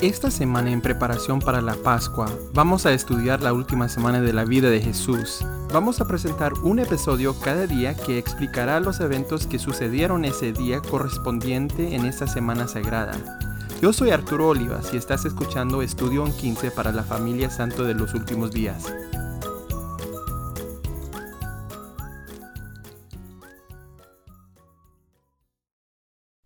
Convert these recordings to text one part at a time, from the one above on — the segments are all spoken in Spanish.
Esta semana en preparación para la Pascua vamos a estudiar la última semana de la vida de Jesús. Vamos a presentar un episodio cada día que explicará los eventos que sucedieron ese día correspondiente en esta semana sagrada. Yo soy Arturo Olivas y estás escuchando Estudio en 15 para la familia Santo de los últimos días.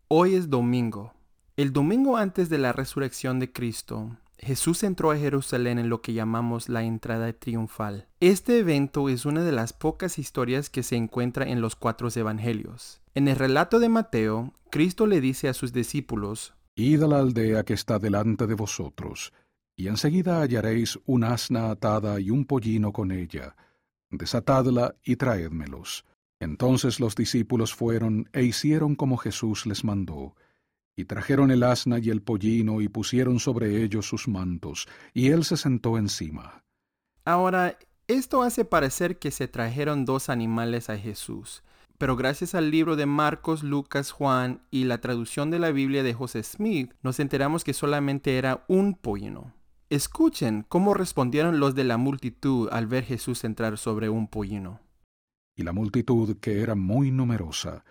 Hoy es domingo, el domingo antes de la resurrección de Cristo, Jesús entró a Jerusalén en lo que llamamos la entrada triunfal. Este evento es una de las pocas historias que se encuentra en los cuatro evangelios. En el relato de Mateo, Cristo le dice a sus discípulos, Id a la aldea que está delante de vosotros, y enseguida hallaréis un asna atada y un pollino con ella. Desatadla y traédmelos. Entonces los discípulos fueron e hicieron como Jesús les mandó. Y trajeron el asna y el pollino y pusieron sobre ellos sus mantos, y él se sentó encima. Ahora, esto hace parecer que se trajeron dos animales a Jesús, pero gracias al libro de Marcos, Lucas, Juan y la traducción de la Biblia de José Smith, nos enteramos que solamente era un pollino. Escuchen cómo respondieron los de la multitud al ver Jesús entrar sobre un pollino. Y la multitud, que era muy numerosa,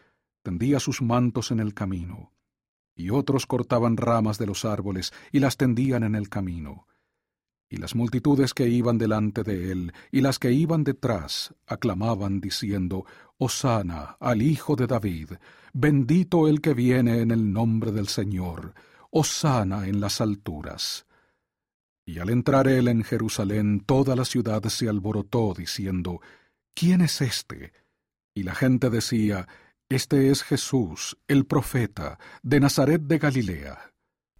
tendía sus mantos en el camino y otros cortaban ramas de los árboles y las tendían en el camino. Y las multitudes que iban delante de él y las que iban detrás aclamaban diciendo, Hosana al Hijo de David, bendito el que viene en el nombre del Señor, Hosana en las alturas. Y al entrar él en Jerusalén, toda la ciudad se alborotó diciendo, ¿Quién es éste? Y la gente decía, este es Jesús, el profeta, de Nazaret de Galilea.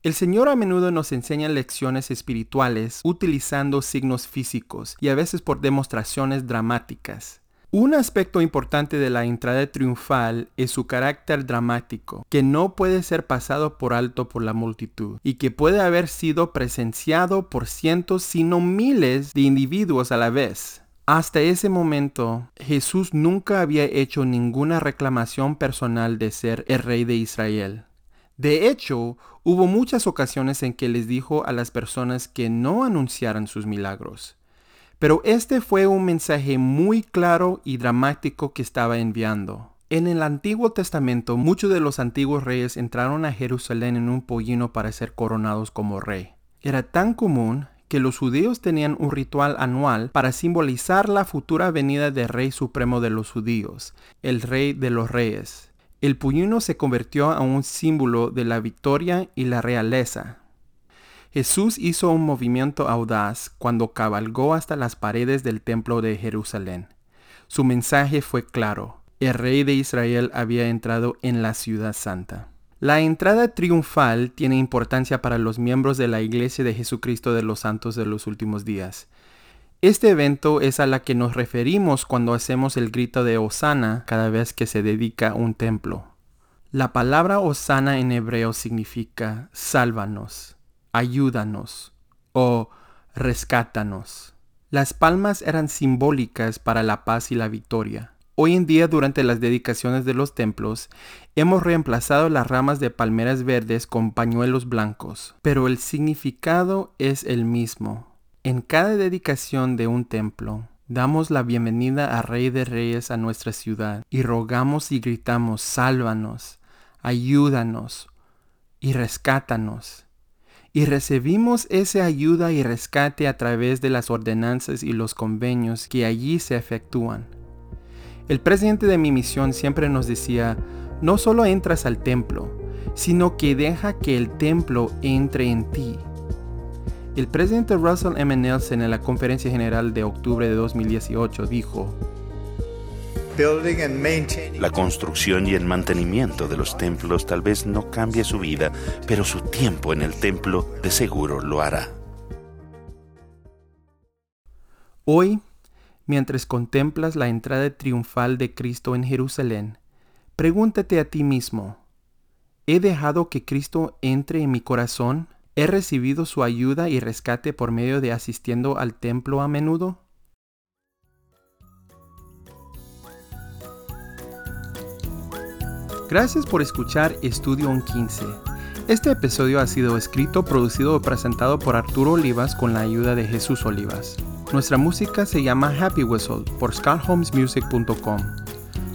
El Señor a menudo nos enseña lecciones espirituales utilizando signos físicos y a veces por demostraciones dramáticas. Un aspecto importante de la entrada triunfal es su carácter dramático, que no puede ser pasado por alto por la multitud y que puede haber sido presenciado por cientos, sino miles de individuos a la vez. Hasta ese momento, Jesús nunca había hecho ninguna reclamación personal de ser el rey de Israel. De hecho, hubo muchas ocasiones en que les dijo a las personas que no anunciaran sus milagros. Pero este fue un mensaje muy claro y dramático que estaba enviando. En el Antiguo Testamento, muchos de los antiguos reyes entraron a Jerusalén en un pollino para ser coronados como rey. Era tan común que los judíos tenían un ritual anual para simbolizar la futura venida del Rey Supremo de los judíos, el Rey de los Reyes. El puñino se convirtió a un símbolo de la victoria y la realeza. Jesús hizo un movimiento audaz cuando cabalgó hasta las paredes del templo de Jerusalén. Su mensaje fue claro. El rey de Israel había entrado en la ciudad santa. La entrada triunfal tiene importancia para los miembros de la Iglesia de Jesucristo de los Santos de los Últimos Días. Este evento es a la que nos referimos cuando hacemos el grito de Osana cada vez que se dedica un templo. La palabra Osana en hebreo significa sálvanos, ayúdanos o rescátanos. Las palmas eran simbólicas para la paz y la victoria. Hoy en día, durante las dedicaciones de los templos, hemos reemplazado las ramas de palmeras verdes con pañuelos blancos, pero el significado es el mismo. En cada dedicación de un templo, damos la bienvenida a Rey de Reyes a nuestra ciudad y rogamos y gritamos, sálvanos, ayúdanos y rescátanos. Y recibimos esa ayuda y rescate a través de las ordenanzas y los convenios que allí se efectúan. El presidente de mi misión siempre nos decía, no solo entras al templo, sino que deja que el templo entre en ti. El presidente Russell M. Nelson en la conferencia general de octubre de 2018 dijo, la construcción y el mantenimiento de los templos tal vez no cambie su vida, pero su tiempo en el templo de seguro lo hará. Hoy mientras contemplas la entrada triunfal de Cristo en Jerusalén, pregúntate a ti mismo, ¿he dejado que Cristo entre en mi corazón? ¿He recibido su ayuda y rescate por medio de asistiendo al templo a menudo? Gracias por escuchar Estudio en 15. Este episodio ha sido escrito, producido y presentado por Arturo Olivas con la ayuda de Jesús Olivas. Nuestra música se llama Happy Whistle por scottholmesmusic.com.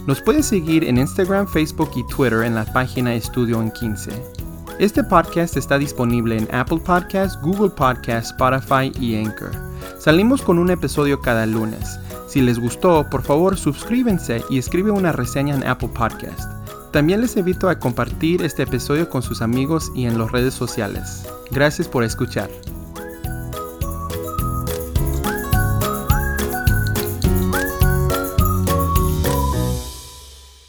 Nos puedes seguir en Instagram, Facebook y Twitter en la página Estudio en 15. Este podcast está disponible en Apple Podcasts, Google Podcasts, Spotify y Anchor. Salimos con un episodio cada lunes. Si les gustó, por favor suscríbense y escribe una reseña en Apple Podcast. También les invito a compartir este episodio con sus amigos y en las redes sociales. Gracias por escuchar.